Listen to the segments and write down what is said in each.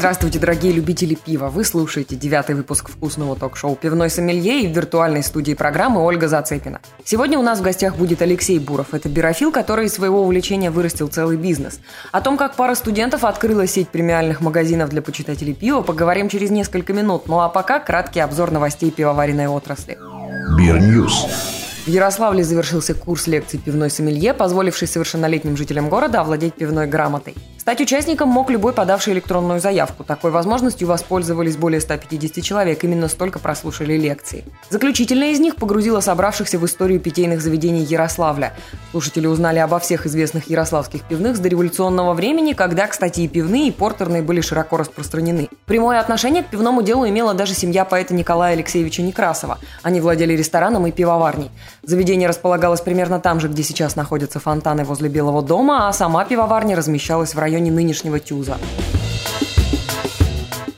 Здравствуйте, дорогие любители пива. Вы слушаете девятый выпуск вкусного ток-шоу «Пивной сомелье» и в виртуальной студии программы Ольга Зацепина. Сегодня у нас в гостях будет Алексей Буров. Это бирофил, который из своего увлечения вырастил целый бизнес. О том, как пара студентов открыла сеть премиальных магазинов для почитателей пива, поговорим через несколько минут. Ну а пока краткий обзор новостей пивоваренной отрасли. Бирньюз. В Ярославле завершился курс лекций пивной сомелье, позволивший совершеннолетним жителям города овладеть пивной грамотой. Стать участником мог любой подавший электронную заявку. Такой возможностью воспользовались более 150 человек, именно столько прослушали лекции. Заключительная из них погрузила собравшихся в историю питейных заведений Ярославля. Слушатели узнали обо всех известных ярославских пивных с дореволюционного времени, когда, кстати, и пивные, и портерные были широко распространены. Прямое отношение к пивному делу имела даже семья поэта Николая Алексеевича Некрасова. Они владели рестораном и пивоварней. Заведение располагалось примерно там же, где сейчас находятся фонтаны возле Белого дома, а сама пивоварня размещалась в районе районе нынешнего Тюза.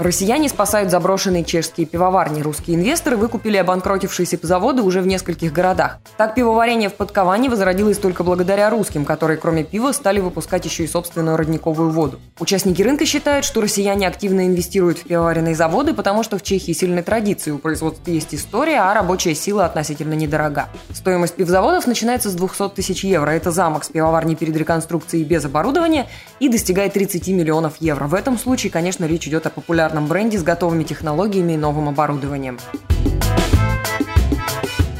Россияне спасают заброшенные чешские пивоварни. Русские инвесторы выкупили обанкротившиеся заводы уже в нескольких городах. Так пивоварение в Подковане возродилось только благодаря русским, которые кроме пива стали выпускать еще и собственную родниковую воду. Участники рынка считают, что россияне активно инвестируют в пивоваренные заводы, потому что в Чехии сильная традиция, у производства есть история, а рабочая сила относительно недорога. Стоимость пивзаводов начинается с 200 тысяч евро. Это замок с пивоварней перед реконструкцией без оборудования и достигает 30 миллионов евро. В этом случае, конечно, речь идет о популярном популярном бренде с готовыми технологиями и новым оборудованием.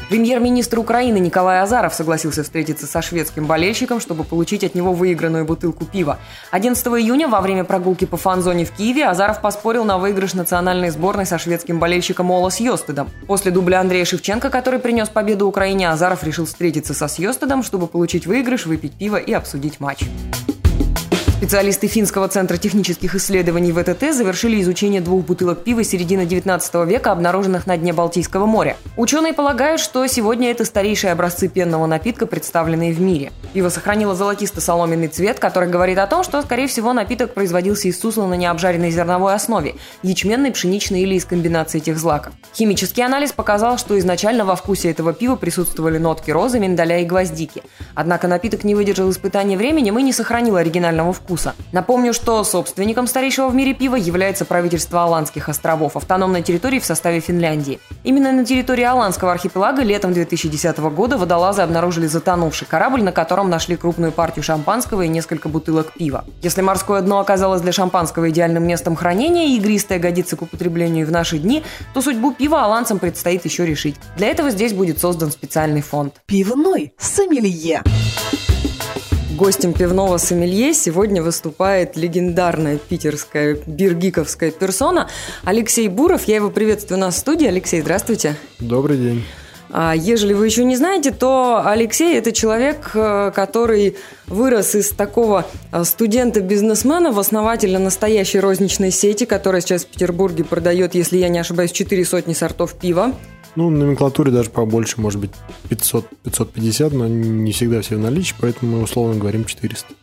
Премьер-министр Украины Николай Азаров согласился встретиться со шведским болельщиком, чтобы получить от него выигранную бутылку пива. 11 июня во время прогулки по фан-зоне в Киеве Азаров поспорил на выигрыш национальной сборной со шведским болельщиком Ола Сьостедом. После дубля Андрея Шевченко, который принес победу Украине, Азаров решил встретиться со Сьостедом, чтобы получить выигрыш, выпить пиво и обсудить матч. Специалисты Финского центра технических исследований ВТТ завершили изучение двух бутылок пива середины 19 века, обнаруженных на дне Балтийского моря. Ученые полагают, что сегодня это старейшие образцы пенного напитка, представленные в мире. Пиво сохранило золотисто-соломенный цвет, который говорит о том, что, скорее всего, напиток производился из сусла на необжаренной зерновой основе – ячменной, пшеничной или из комбинации этих злаков. Химический анализ показал, что изначально во вкусе этого пива присутствовали нотки розы, миндаля и гвоздики. Однако напиток не выдержал испытания временем и не сохранил оригинального вкуса вкуса. Напомню, что собственником старейшего в мире пива является правительство Аландских островов, автономной территории в составе Финляндии. Именно на территории Аландского архипелага летом 2010 года водолазы обнаружили затонувший корабль, на котором нашли крупную партию шампанского и несколько бутылок пива. Если морское дно оказалось для шампанского идеальным местом хранения и игристое годится к употреблению в наши дни, то судьбу пива аланцам предстоит еще решить. Для этого здесь будет создан специальный фонд. Пивной сомелье. Гостем пивного сомелье сегодня выступает легендарная питерская биргиковская персона Алексей Буров. Я его приветствую на студии. Алексей, здравствуйте. Добрый день. А ежели вы еще не знаете, то Алексей – это человек, э, который вырос из такого э, студента-бизнесмена в основателя настоящей розничной сети, которая сейчас в Петербурге продает, если я не ошибаюсь, четыре сотни сортов пива. Ну, номенклатуре даже побольше, может быть, 500, 550, но не всегда все в наличии, поэтому мы условно говорим 400.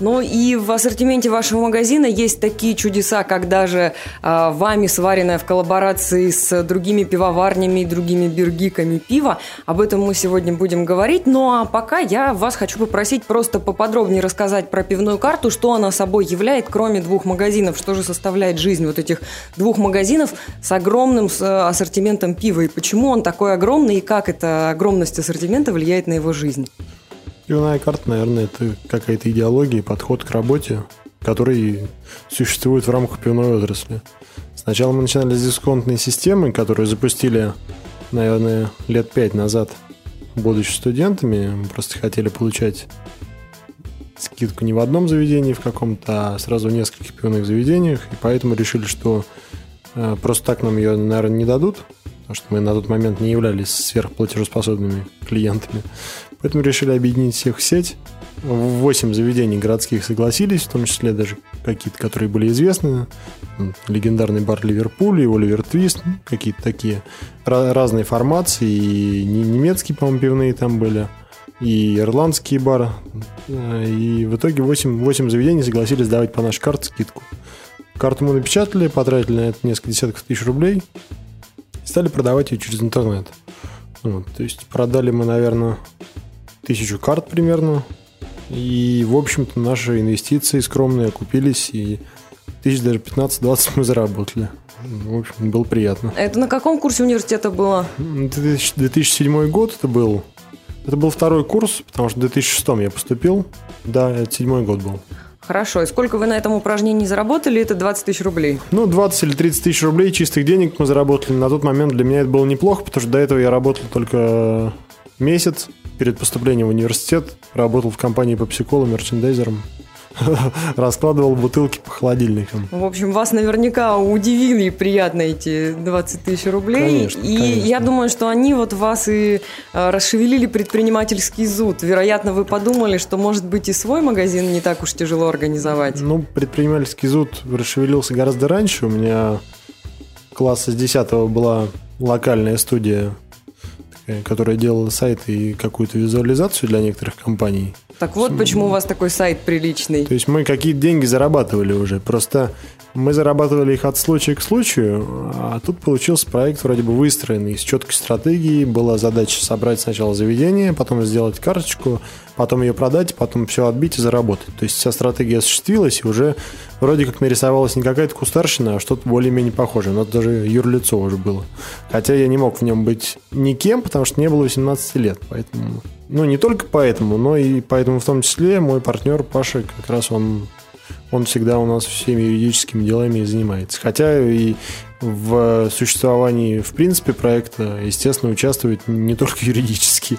Ну и в ассортименте вашего магазина есть такие чудеса, как даже э, вами сваренное в коллаборации с другими пивоварнями и другими биргиками пиво. Об этом мы сегодня будем говорить. Ну а пока я вас хочу попросить просто поподробнее рассказать про пивную карту, что она собой является, кроме двух магазинов, что же составляет жизнь вот этих двух магазинов с огромным э, ассортиментом пива и почему он такой огромный и как эта огромность ассортимента влияет на его жизнь. Пивная карта, наверное, это какая-то идеология, подход к работе, который существует в рамках пивной отрасли. Сначала мы начинали с дисконтной системы, которую запустили, наверное, лет пять назад, будучи студентами. Мы просто хотели получать скидку не в одном заведении в каком-то, а сразу в нескольких пивных заведениях. И поэтому решили, что э, просто так нам ее, наверное, не дадут, потому что мы на тот момент не являлись сверхплатежеспособными клиентами. Поэтому решили объединить всех в сеть. Восемь заведений городских согласились, в том числе даже какие-то, которые были известны. Легендарный бар Ливерпуль и Оливер Твист, ну, какие-то такие разные формации. И немецкие, по-моему, пивные там были, и ирландские бары. И в итоге 8, 8 заведений согласились давать по нашей карте скидку. Карту мы напечатали, потратили на это несколько десятков тысяч рублей и стали продавать ее через интернет. Вот, то есть продали мы, наверное, тысячу карт примерно. И, в общем-то, наши инвестиции скромные окупились, и тысяч даже 15-20 мы заработали. В общем, было приятно. Это на каком курсе университета было? 2007 год это был. Это был второй курс, потому что в 2006 я поступил. Да, это седьмой год был. Хорошо. И сколько вы на этом упражнении заработали? Это 20 тысяч рублей. Ну, 20 или 30 тысяч рублей чистых денег мы заработали. На тот момент для меня это было неплохо, потому что до этого я работал только месяц перед поступлением в университет. Работал в компании по психолу, мерчендайзером. раскладывал бутылки по холодильникам. В общем, вас наверняка удивили приятно эти 20 тысяч рублей. Конечно, и конечно. я думаю, что они вот вас и э, расшевелили предпринимательский зуд. Вероятно, вы подумали, что, может быть, и свой магазин не так уж тяжело организовать. Ну, предпринимательский зуд расшевелился гораздо раньше. У меня класса с 10 была локальная студия, которая делала сайты и какую-то визуализацию для некоторых компаний. Так вот, почему у вас такой сайт приличный. То есть мы какие-то деньги зарабатывали уже. Просто мы зарабатывали их от случая к случаю, а тут получился проект вроде бы выстроенный с четкой стратегией. Была задача собрать сначала заведение, потом сделать карточку, потом ее продать, потом все отбить и заработать. То есть вся стратегия осуществилась, и уже вроде как нарисовалась не какая-то кустарщина, а что-то более-менее похожее. Но это даже юрлицо уже было. Хотя я не мог в нем быть никем, потому что не было 18 лет. Поэтому ну, не только поэтому, но и поэтому в том числе мой партнер Паша, как раз он, он всегда у нас всеми юридическими делами и занимается. Хотя и в существовании, в принципе, проекта, естественно, участвует не только юридически.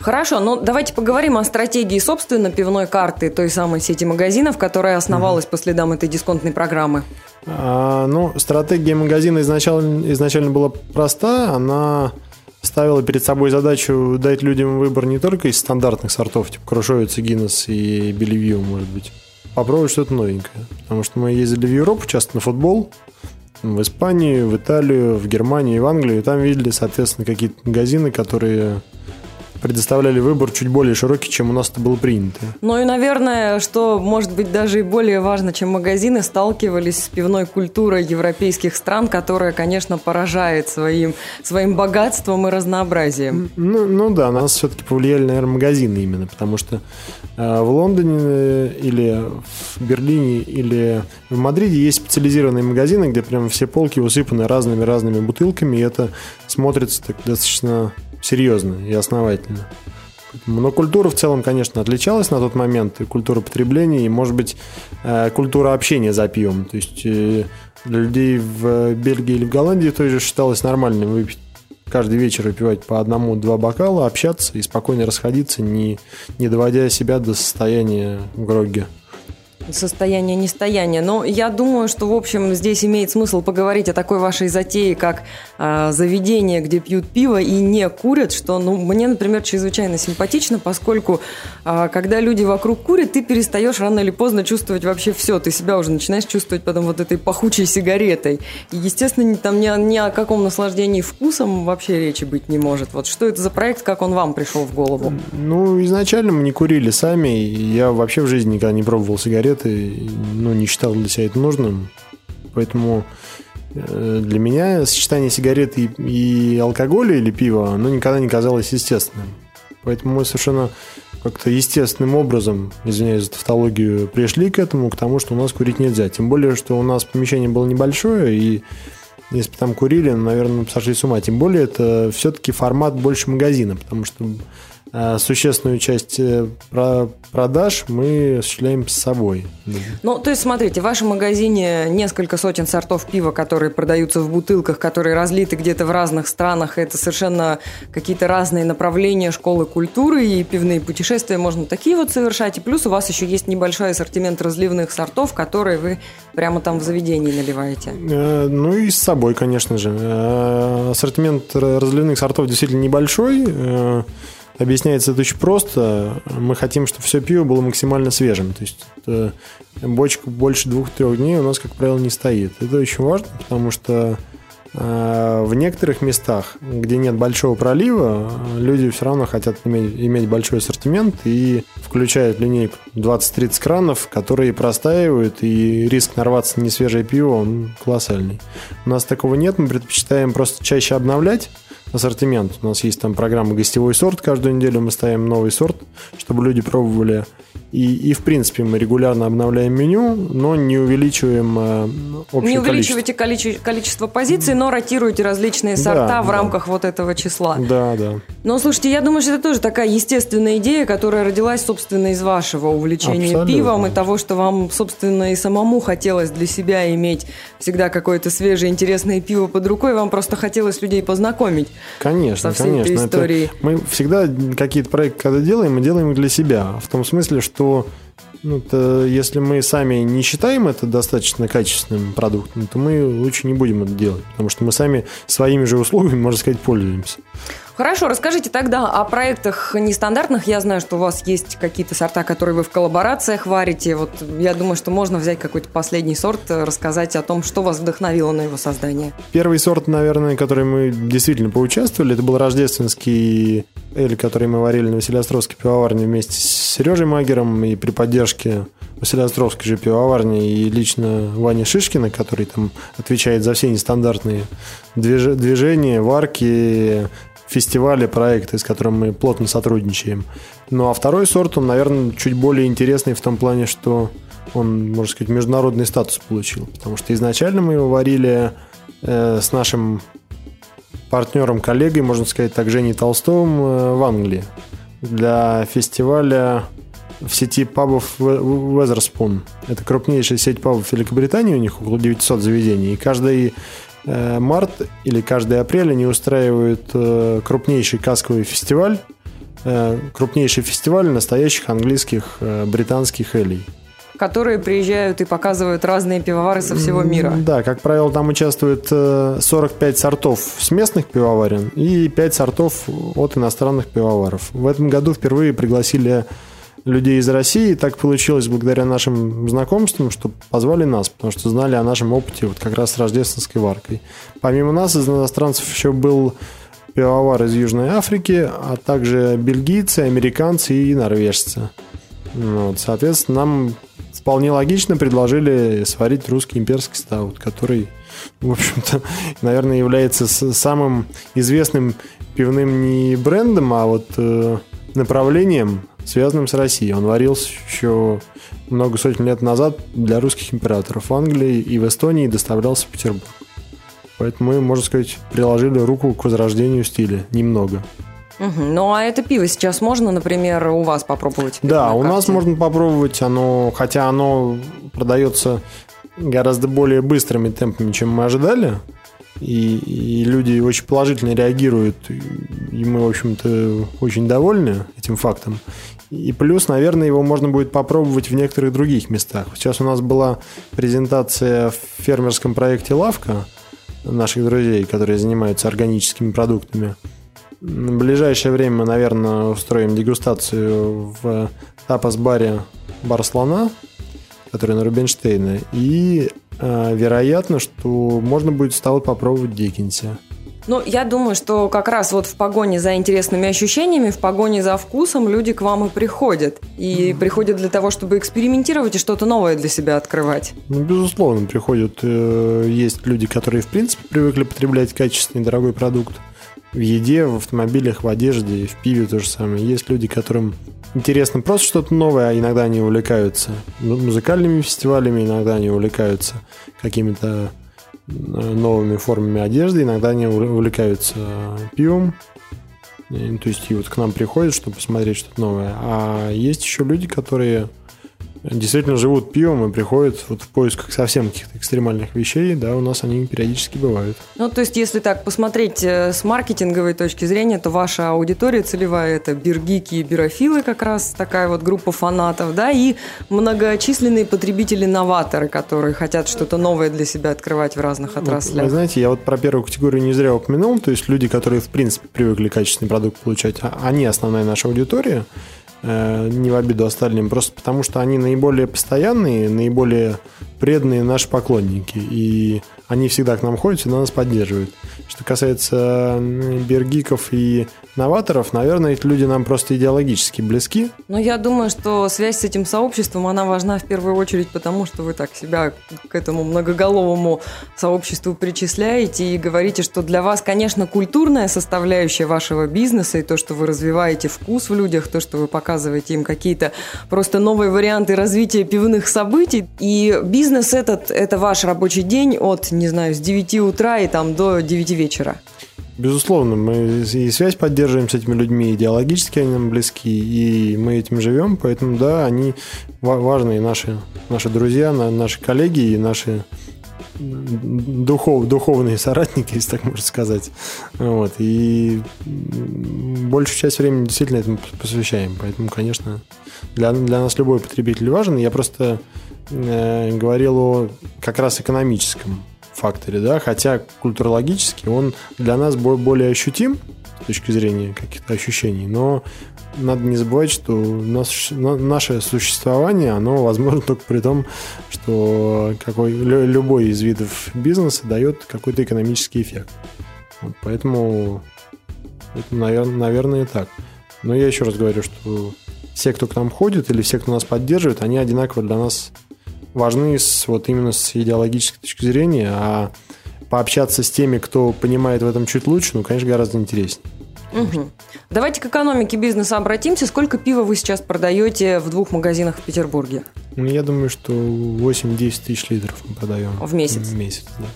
Хорошо, ну давайте поговорим о стратегии собственно пивной карты той самой сети магазинов, которая основалась по следам этой дисконтной программы. А, ну, стратегия магазина изначально, изначально была проста. Она ставила перед собой задачу дать людям выбор не только из стандартных сортов, типа Крушовица, Гиннес и Белевью, может быть, попробовать что-то новенькое. Потому что мы ездили в Европу часто на футбол, в Испанию, в Италию, в Германию, в Англию, и там видели, соответственно, какие-то магазины, которые предоставляли выбор чуть более широкий, чем у нас это было принято. Ну и, наверное, что может быть даже и более важно, чем магазины, сталкивались с пивной культурой европейских стран, которая, конечно, поражает своим, своим богатством и разнообразием. Ну, ну да, нас все-таки повлияли, наверное, магазины именно, потому что э, в Лондоне э, или в Берлине или в Мадриде есть специализированные магазины, где прям все полки усыпаны разными-разными бутылками, и это смотрится так достаточно серьезно и основательно. Но культура в целом, конечно, отличалась на тот момент, и культура потребления, и, может быть, э, культура общения за пивом. То есть э, для людей в Бельгии или в Голландии тоже считалось нормальным выпить каждый вечер выпивать по одному-два бокала, общаться и спокойно расходиться, не, не доводя себя до состояния грогги состояние нестояния. Но я думаю, что, в общем, здесь имеет смысл поговорить о такой вашей затее, как э, заведение, где пьют пиво и не курят, что, ну, мне, например, чрезвычайно симпатично, поскольку, э, когда люди вокруг курят, ты перестаешь рано или поздно чувствовать вообще все. Ты себя уже начинаешь чувствовать потом вот этой пахучей сигаретой. И, естественно, там ни, ни о каком наслаждении вкусом вообще речи быть не может. Вот что это за проект, как он вам пришел в голову? Ну, изначально мы не курили сами. Я вообще в жизни никогда не пробовал сигареты ну, не считал для себя это нужным. Поэтому для меня сочетание сигареты и, и алкоголя или пива, оно никогда не казалось естественным. Поэтому мы совершенно как-то естественным образом, извиняюсь за тавтологию, пришли к этому, к тому, что у нас курить нельзя. Тем более, что у нас помещение было небольшое, и если бы там курили, наверное, мы сошли с ума. Тем более, это все-таки формат больше магазина, потому что существенную часть э, продаж мы осуществляем с собой. Ну, то есть, смотрите, в вашем магазине несколько сотен сортов пива, которые продаются в бутылках, которые разлиты где-то в разных странах. Это совершенно какие-то разные направления школы культуры и пивные путешествия можно такие вот совершать. И плюс у вас еще есть небольшой ассортимент разливных сортов, которые вы прямо там в заведении наливаете. Э, ну и с собой, конечно же. Э, ассортимент разливных сортов действительно небольшой. Объясняется это очень просто. Мы хотим, чтобы все пиво было максимально свежим. То есть бочка больше двух-трех дней у нас, как правило, не стоит. Это очень важно, потому что в некоторых местах, где нет большого пролива, люди все равно хотят иметь, иметь большой ассортимент и включают линейку 20-30 кранов, которые простаивают, и риск нарваться на несвежее пиво, он колоссальный. У нас такого нет, мы предпочитаем просто чаще обновлять, ассортимент. У нас есть там программа «Гостевой сорт». Каждую неделю мы ставим новый сорт, чтобы люди пробовали. И, и в принципе, мы регулярно обновляем меню, но не увеличиваем э, общее Не увеличиваете количество, количество позиций, но ротируете различные сорта Да, в да. рамках вот этого числа. Да, да. Но слушайте, я думаю, что это тоже такая естественная идея, которая родилась, собственно, из вашего увлечения Абсолютно. пивом и того, что вам, собственно, и самому хотелось для себя иметь всегда какое-то свежее, интересное пиво под рукой. Вам просто хотелось людей познакомить. Конечно, Со всей этой конечно. Это историей. мы всегда какие-то проекты, когда делаем, мы делаем их для себя. В том смысле, что ну, это, если мы сами не считаем это достаточно качественным продуктом, то мы лучше не будем это делать. Потому что мы сами своими же услугами, можно сказать, пользуемся. Хорошо, расскажите тогда о проектах нестандартных. Я знаю, что у вас есть какие-то сорта, которые вы в коллаборациях варите. Вот я думаю, что можно взять какой-то последний сорт, э, рассказать о том, что вас вдохновило на его создание. Первый сорт, наверное, который мы действительно поучаствовали, это был рождественский эль, который мы варили на Василиостровской пивоварне вместе с Сережей Магером и при поддержке Василиостровской же пивоварни и лично Вани Шишкина, который там отвечает за все нестандартные движ- движения, варки, фестивали, проекты, с которыми мы плотно сотрудничаем. Ну а второй сорт, он, наверное, чуть более интересный в том плане, что он, можно сказать, международный статус получил. Потому что изначально мы его варили э, с нашим партнером, коллегой, можно сказать так, Женей Толстовым э, в Англии для фестиваля в сети пабов Weatherspoon. Это крупнейшая сеть пабов Великобритании, у них около 900 заведений. И каждый э, март или каждый апрель они устраивают э, крупнейший касковый фестиваль, крупнейший фестиваль настоящих английских, британских элей. Которые приезжают и показывают разные пивовары со всего мира. Да, как правило, там участвует э, 45 сортов с местных пивоварен и 5 сортов от иностранных пивоваров. В этом году впервые пригласили людей из России. Так получилось благодаря нашим знакомствам, что позвали нас, потому что знали о нашем опыте вот как раз с рождественской варкой. Помимо нас из иностранцев еще был пивовар из Южной Африки, а также бельгийцы, американцы и норвежцы. Вот, соответственно, нам вполне логично предложили сварить русский имперский стаут, который, в общем-то, наверное, является самым известным пивным не брендом, а вот э, направлением, связанным с Россией. Он варился еще много сотен лет назад для русских императоров в Англии и в Эстонии доставлялся в Петербург. Поэтому мы, можно сказать, приложили руку к возрождению стиля немного. Мгм. Ну а это пиво сейчас можно, например, у вас попробовать? Да, у нас можно попробовать, оно, хотя оно продается гораздо более быстрыми темпами, чем мы ожидали. И, и люди очень положительно реагируют, и мы, в общем-то, очень довольны этим фактом. И плюс, наверное, его можно будет попробовать в некоторых других местах. Сейчас у нас была презентация в фермерском проекте «Лавка» наших друзей, которые занимаются органическими продуктами. В ближайшее время мы, наверное, устроим дегустацию в тапас-баре «Бар слона», который на Рубинштейна. И э, вероятно, что можно будет стало попробовать Диккенси. Ну, я думаю, что как раз вот в погоне за интересными ощущениями, в погоне за вкусом люди к вам и приходят. И приходят для того, чтобы экспериментировать и что-то новое для себя открывать. Ну, безусловно, приходят... э, есть люди, которые, в принципе, привыкли потреблять качественный дорогой продукт. В еде, в автомобилях, в одежде, в пиве то же самое. Есть люди, которым интересно просто что-то новое, а иногда они увлекаются ну, музыкальными фестивалями, иногда они увлекаются какими-то э, новыми формами одежды, иногда они увл- увлекаются пивом. И, То есть и вот к нам приходят, чтобы посмотреть что-то новое. А есть еще люди, которые действительно живут пивом и приходят вот в поисках совсем каких-то экстремальных вещей, да, у нас они периодически бывают. Ну, то есть, если так посмотреть э, с маркетинговой точки зрения, то ваша аудитория целевая – это биргики и бирофилы, как раз такая вот группа фанатов, да, и многочисленные потребители-новаторы, которые хотят что-то новое для себя открывать в разных отраслях. вы знаете, я вот про первую категорию не зря упомянул, то есть люди, которые в принципе привыкли качественный продукт получать, а- они основная наша аудитория. Э, не в обиду остальным, просто потому что они наиболее постоянные, наиболее преданные наши поклонники. И они всегда к нам ходят, всегда нас поддерживают. Что касается бергиков и новаторов, наверное, эти люди нам просто идеологически близки. Но я думаю, что связь с этим сообществом, она важна в первую очередь потому, что вы так себя к этому многоголовому сообществу причисляете и говорите, что для вас, конечно, культурная составляющая вашего бизнеса и то, что вы развиваете вкус в людях, то, что вы показываете им какие-то просто новые варианты развития пивных событий. И бизнес этот, это ваш рабочий день от, не знаю, с 9 утра и там до 9 вечера. Безусловно, мы и связь поддерживаем с этими людьми, идеологически они нам близки, и мы этим живем, поэтому да, они важные наши, наши друзья, наши коллеги и наши духов, духовные соратники, если так можно сказать. Вот. И большую часть времени действительно этому посвящаем. Поэтому, конечно, для, для нас любой потребитель важен. Я просто э, говорил о как раз экономическом факторе, да, хотя культурологически он для нас более ощутим с точки зрения каких-то ощущений, но надо не забывать, что нас, наше существование, оно возможно только при том, что какой, любой из видов бизнеса дает какой-то экономический эффект. Вот, поэтому это, наверное, наверное, так. Но я еще раз говорю, что все, кто к нам ходит, или все, кто нас поддерживает, они одинаково для нас важны с, вот именно с идеологической точки зрения, а пообщаться с теми, кто понимает в этом чуть лучше, ну, конечно, гораздо интереснее. Угу. Давайте к экономике бизнеса обратимся. Сколько пива вы сейчас продаете в двух магазинах в Петербурге? Ну, я думаю, что 8-10 тысяч литров мы продаем. В месяц? В месяц, да.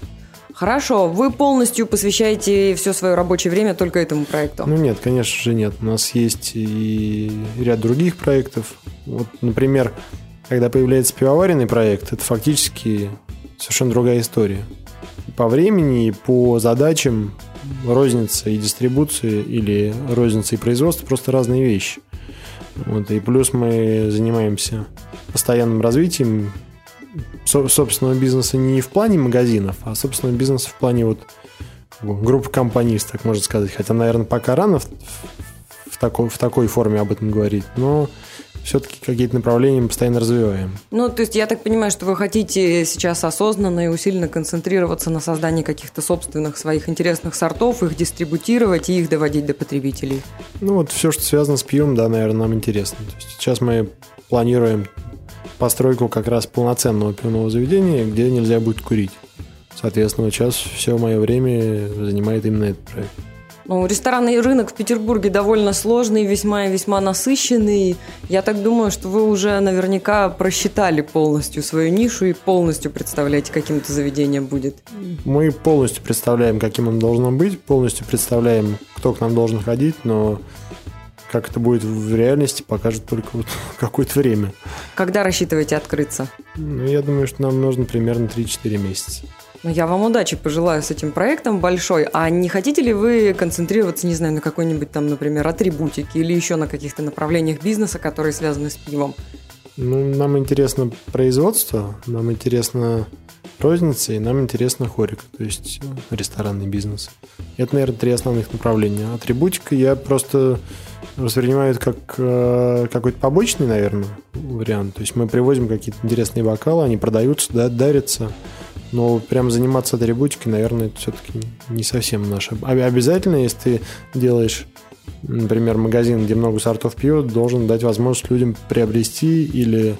Хорошо. Вы полностью посвящаете все свое рабочее время только этому проекту? Ну нет, конечно же нет. У нас есть и ряд других проектов. Вот, например, когда появляется пивоваренный проект, это фактически совершенно другая история. По времени по задачам розница и дистрибуция или розница и производство просто разные вещи. Вот, и плюс мы занимаемся постоянным развитием собственного бизнеса не в плане магазинов, а собственного бизнеса в плане вот группы компаний, так можно сказать. Хотя, наверное, пока рано в, в, такой, в такой форме об этом говорить, но все-таки какие-то направления мы постоянно развиваем. Ну, то есть я так понимаю, что вы хотите сейчас осознанно и усиленно концентрироваться на создании каких-то собственных своих интересных сортов, их дистрибутировать и их доводить до потребителей. Ну, вот все, что связано с пивом, да, наверное, нам интересно. То есть сейчас мы планируем постройку как раз полноценного пивного заведения, где нельзя будет курить. Соответственно, сейчас все мое время занимает именно этот проект. Ну, ресторанный рынок в Петербурге довольно сложный, весьма и весьма насыщенный. Я так думаю, что вы уже наверняка просчитали полностью свою нишу и полностью представляете, каким это заведение будет. Мы полностью представляем, каким он должен быть, полностью представляем, кто к нам должен ходить, но как это будет в реальности, покажет только вот какое-то время. Когда рассчитываете открыться? Ну, я думаю, что нам нужно примерно 3-4 месяца. Ну, я вам удачи пожелаю с этим проектом большой. А не хотите ли вы концентрироваться, не знаю, на какой-нибудь там, например, атрибутике или еще на каких-то направлениях бизнеса, которые связаны с пивом? Ну, нам интересно производство, нам интересно розница и нам интересно хорик, то есть э, ресторанный бизнес. Это, наверное, три основных направления. Атрибутика я просто воспринимаю это как э, какой-то побочный, наверное, вариант. То есть мы привозим какие-то интересные бокалы, они продаются, да, дарятся. Но прям заниматься атрибутикой, наверное, это все-таки не совсем наше. Обязательно, если ты делаешь, например, магазин, где много сортов пива, должен дать возможность людям приобрести или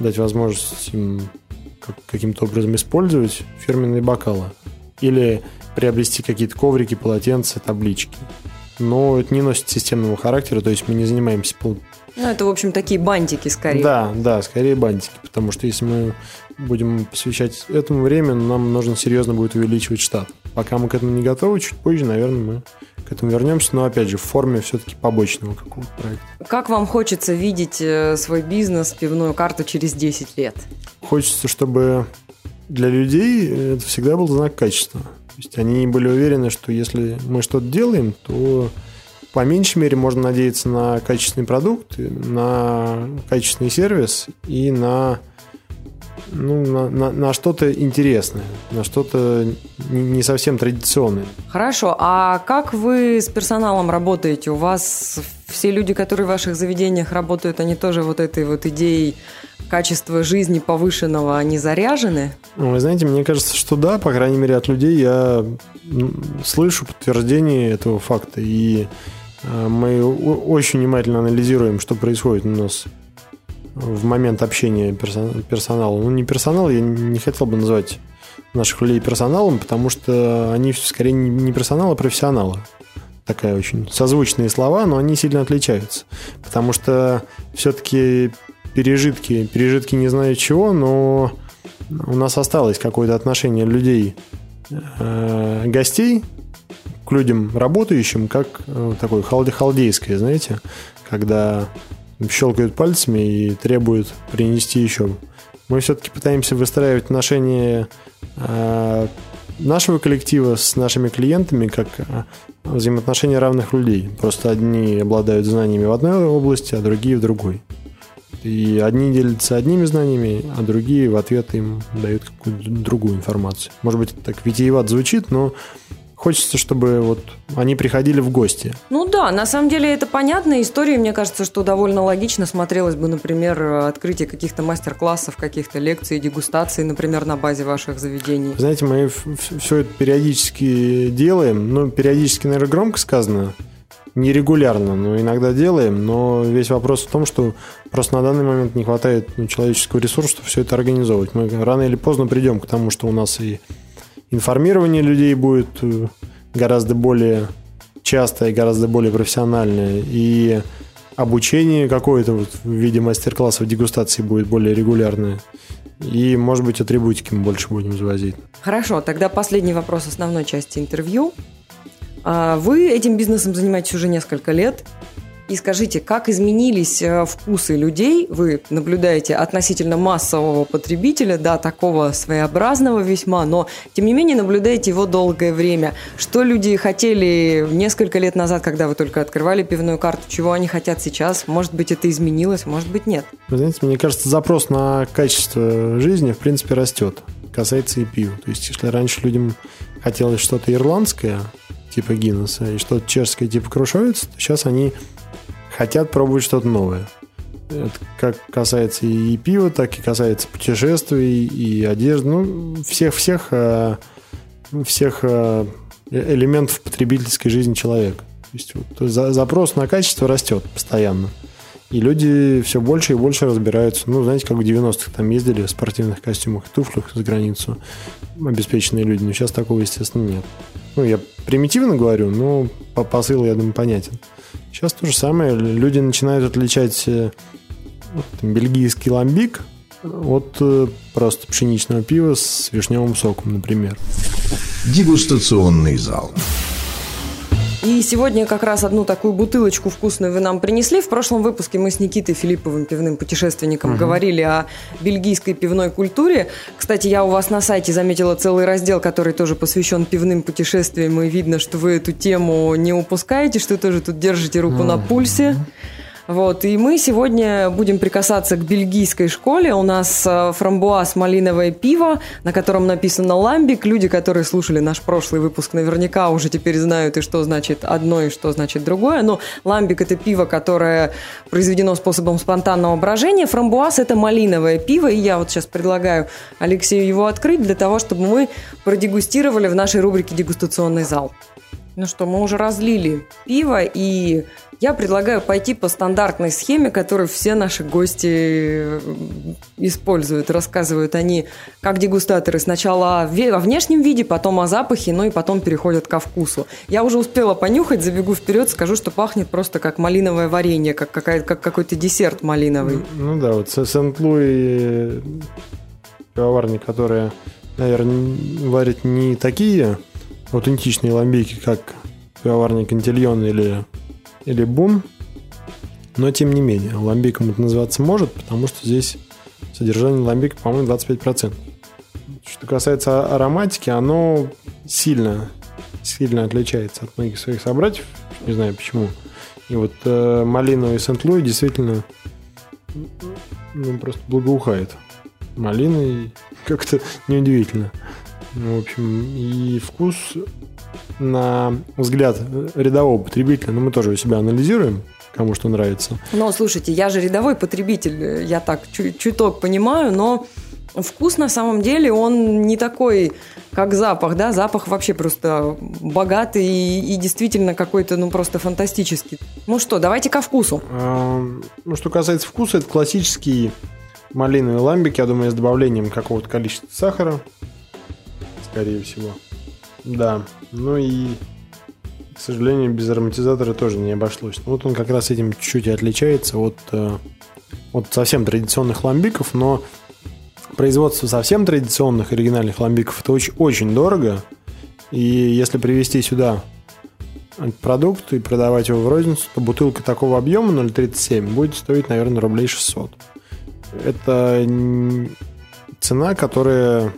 дать возможность им каким-то образом использовать фирменные бокалы. Или приобрести какие-то коврики, полотенца, таблички. Но это не носит системного характера, то есть мы не занимаемся ну, это, в общем, такие бантики скорее. Да, да, скорее бантики, потому что если мы будем посвящать этому время, нам нужно серьезно будет увеличивать штат. Пока мы к этому не готовы, чуть позже, наверное, мы к этому вернемся, но опять же в форме все-таки побочного какого-то проекта. Как вам хочется видеть э, свой бизнес, пивную карту через 10 лет? Хочется, чтобы для людей это всегда был знак качества. То есть они были уверены, что если мы что-то делаем, то по меньшей мере можно надеяться на качественный продукт, на качественный сервис и на ну, на, на, на что-то интересное, на что-то не совсем традиционное. Хорошо, а как вы с персоналом работаете? У вас все люди, которые в ваших заведениях работают, они тоже вот этой вот идеей качества жизни повышенного, они заряжены? Ну, вы знаете, мне кажется, что да, по крайней мере, от людей я слышу подтверждение этого факта. И э, мы очень внимательно анализируем, что происходит у нас в момент общения персонала. Ну, не персонал, я не хотел бы называть наших людей персоналом, потому что они скорее не персонал, а профессионалы. Такая очень созвучные слова, но они сильно отличаются. Потому что все-таки пережитки, пережитки не знаю чего, но у нас осталось какое-то отношение людей, э, гостей к людям работающим, как э, такое халдейское, знаете, когда щелкают пальцами и требуют принести еще. Мы все-таки пытаемся выстраивать отношения э, нашего коллектива с нашими клиентами как э, взаимоотношения равных людей. Просто одни обладают знаниями в одной области, а другие в другой. И одни делятся одними знаниями, а другие в ответ им дают какую-то другую информацию. Может быть, так витиеват звучит, но хочется, чтобы вот они приходили в гости. Ну да, на самом деле это понятная история. Мне кажется, что довольно логично смотрелось бы, например, открытие каких-то мастер-классов, каких-то лекций, дегустаций, например, на базе ваших заведений. Знаете, мы все это периодически делаем. Ну, периодически, наверное, громко сказано. Нерегулярно, но иногда делаем. Но весь вопрос в том, что просто на данный момент не хватает ну, человеческого ресурса, чтобы все это организовывать. Мы рано или поздно придем к тому, что у нас и информирование людей будет э, гораздо более частое и гораздо более профессиональное. И обучение какое-то вот в виде мастер-классов, дегустации будет более регулярное. И, может быть, атрибутики мы больше будем завозить. Хорошо, тогда последний вопрос основной части интервью. А вы этим бизнесом занимаетесь уже несколько лет. И скажите, как изменились э, вкусы людей, вы наблюдаете относительно массового потребителя, да, такого своеобразного весьма, но тем не менее наблюдаете его долгое время. Что люди хотели несколько лет назад, когда вы только открывали пивную карту, чего они хотят сейчас? Может быть, это изменилось, может быть, нет. Вы знаете, мне кажется, запрос на качество жизни, в принципе, растет. Касается и пива. То есть, если раньше людям хотелось что-то ирландское, типа Гиннесса, и что-то чешское, типа Крушовец, сейчас они хотят пробовать что-то новое. Это как касается и пива, так и касается путешествий, и одежды, ну, всех-всех э, всех э, элементов потребительской жизни человека. То есть вот, запрос на качество растет постоянно. И люди все больше и больше разбираются. Ну, знаете, как в 90-х там ездили в спортивных костюмах и туфлях за границу обеспеченные люди. Но сейчас такого, естественно, нет. Ну, я примитивно говорю, но посыл, я думаю, понятен. Сейчас то же самое. Люди начинают отличать э, там, бельгийский ламбик от э, просто пшеничного пива с вишневым соком, например. Дегустационный зал. И сегодня как раз одну такую бутылочку вкусную вы нам принесли. В прошлом выпуске мы с Никитой Филипповым, пивным путешественником, угу. говорили о бельгийской пивной культуре. Кстати, я у вас на сайте заметила целый раздел, который тоже посвящен пивным путешествиям, и видно, что вы эту тему не упускаете, что тоже тут держите руку угу. на пульсе. Вот, и мы сегодня будем прикасаться к бельгийской школе. У нас э, фрамбуаз малиновое пиво, на котором написано ламбик. Люди, которые слушали наш прошлый выпуск, наверняка уже теперь знают, и что значит одно, и что значит другое. Но ламбик – это пиво, которое произведено способом спонтанного брожения. Фрамбуаз – это малиновое пиво, и я вот сейчас предлагаю Алексею его открыть для того, чтобы мы продегустировали в нашей рубрике «Дегустационный зал». Ну что, мы уже разлили пиво, и я предлагаю пойти по стандартной схеме, которую все наши гости э, используют. Рассказывают они, как дегустаторы, сначала о внешнем виде, потом о запахе, ну и потом переходят ко вкусу. Я уже успела понюхать, забегу вперед, скажу, что пахнет просто как малиновое варенье, как, какая, как какой-то десерт малиновый. Ну, ну да, вот Сент-Луи пивоварни, которые, наверное, варят не такие аутентичные ламбики, как пивоварня Кантильон или или бум. Но тем не менее, ламбиком это называться может, потому что здесь содержание ламбика, по-моему, 25%. Что касается ароматики, оно сильно, сильно отличается от многих своих собратьев. Не знаю почему. И вот э, малиновый Сент-Луи действительно ну, просто благоухает. Малиной как-то неудивительно. Ну, в общем, и вкус на взгляд рядового потребителя, но мы тоже у себя анализируем, кому что нравится. Но, слушайте, я же рядовой потребитель, я так чуть чуток понимаю, но вкус на самом деле он не такой, как запах, да, запах вообще просто богатый и, и действительно какой-то, ну, просто фантастический. Ну что, давайте ко вкусу. А, ну, что касается вкуса, это классический малиновый ламбик, я думаю, с добавлением какого-то количества сахара, скорее всего. Да, ну и, к сожалению, без ароматизатора тоже не обошлось. Вот он как раз этим чуть-чуть отличается от, э, от совсем традиционных ламбиков, но производство совсем традиционных оригинальных ламбиков это очень, очень дорого. И если привезти сюда продукт и продавать его в розницу, то бутылка такого объема 0,37 будет стоить, наверное, рублей 600. Это цена, которая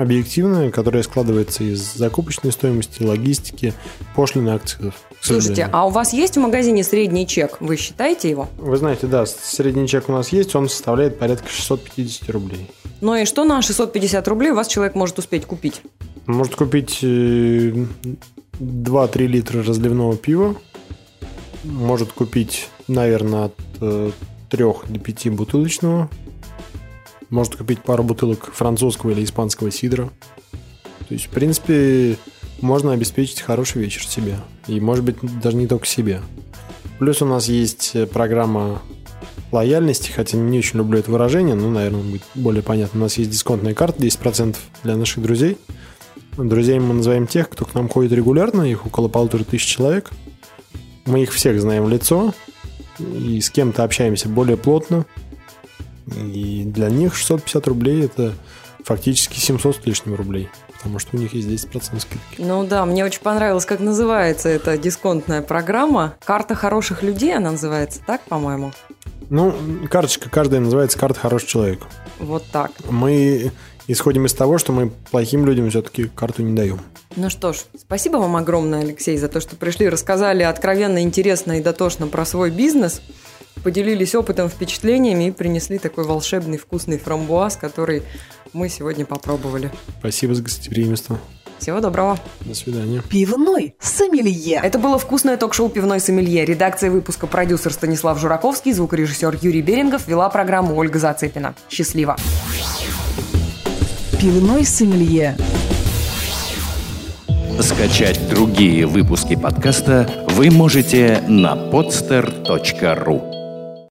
объективная, которая складывается из закупочной стоимости, логистики, пошлины акцизов. Слушайте, а у вас есть в магазине средний чек? Вы считаете его? Вы знаете, да, средний чек у нас есть, он составляет порядка 650 рублей. Ну и что на 650 рублей у вас человек может успеть купить? Может купить 2-3 э, литра разливного пива, может купить, наверное, от 3 э, до 5 бутылочного может купить пару бутылок французского или испанского сидра. То есть, в принципе, можно обеспечить хороший вечер себе. И, может быть, даже не только себе. Плюс у нас есть программа лояльности, хотя не очень люблю это выражение, но, наверное, будет более понятно. У нас есть дисконтная карта 10% для наших друзей. Друзьями мы называем тех, кто к нам ходит регулярно, их около полутора тысяч человек. Мы их всех знаем в лицо и с кем-то общаемся более плотно. И для них 650 рублей это фактически 700 с лишним рублей. Потому что у них есть 10% скидки. Ну да, мне очень понравилось, как называется эта дисконтная программа. Карта хороших людей она называется, так, по-моему? Ну, карточка каждая называется «Карта хорошего человека». Вот так. Мы исходим из того, что мы плохим людям все-таки карту не даем. Ну что ж, спасибо вам огромное, Алексей, за то, что пришли, рассказали откровенно, интересно и дотошно про свой бизнес – поделились опытом, впечатлениями и принесли такой волшебный вкусный фрамбуаз, который мы сегодня попробовали. Спасибо за гостеприимство. Всего доброго. До свидания. Пивной сомелье. Это было вкусное ток-шоу «Пивной сомелье». Редакция выпуска продюсер Станислав Жураковский, звукорежиссер Юрий Берингов, вела программу Ольга Зацепина. Счастливо. Пивной сомелье. Скачать другие выпуски подкаста вы можете на podster.ru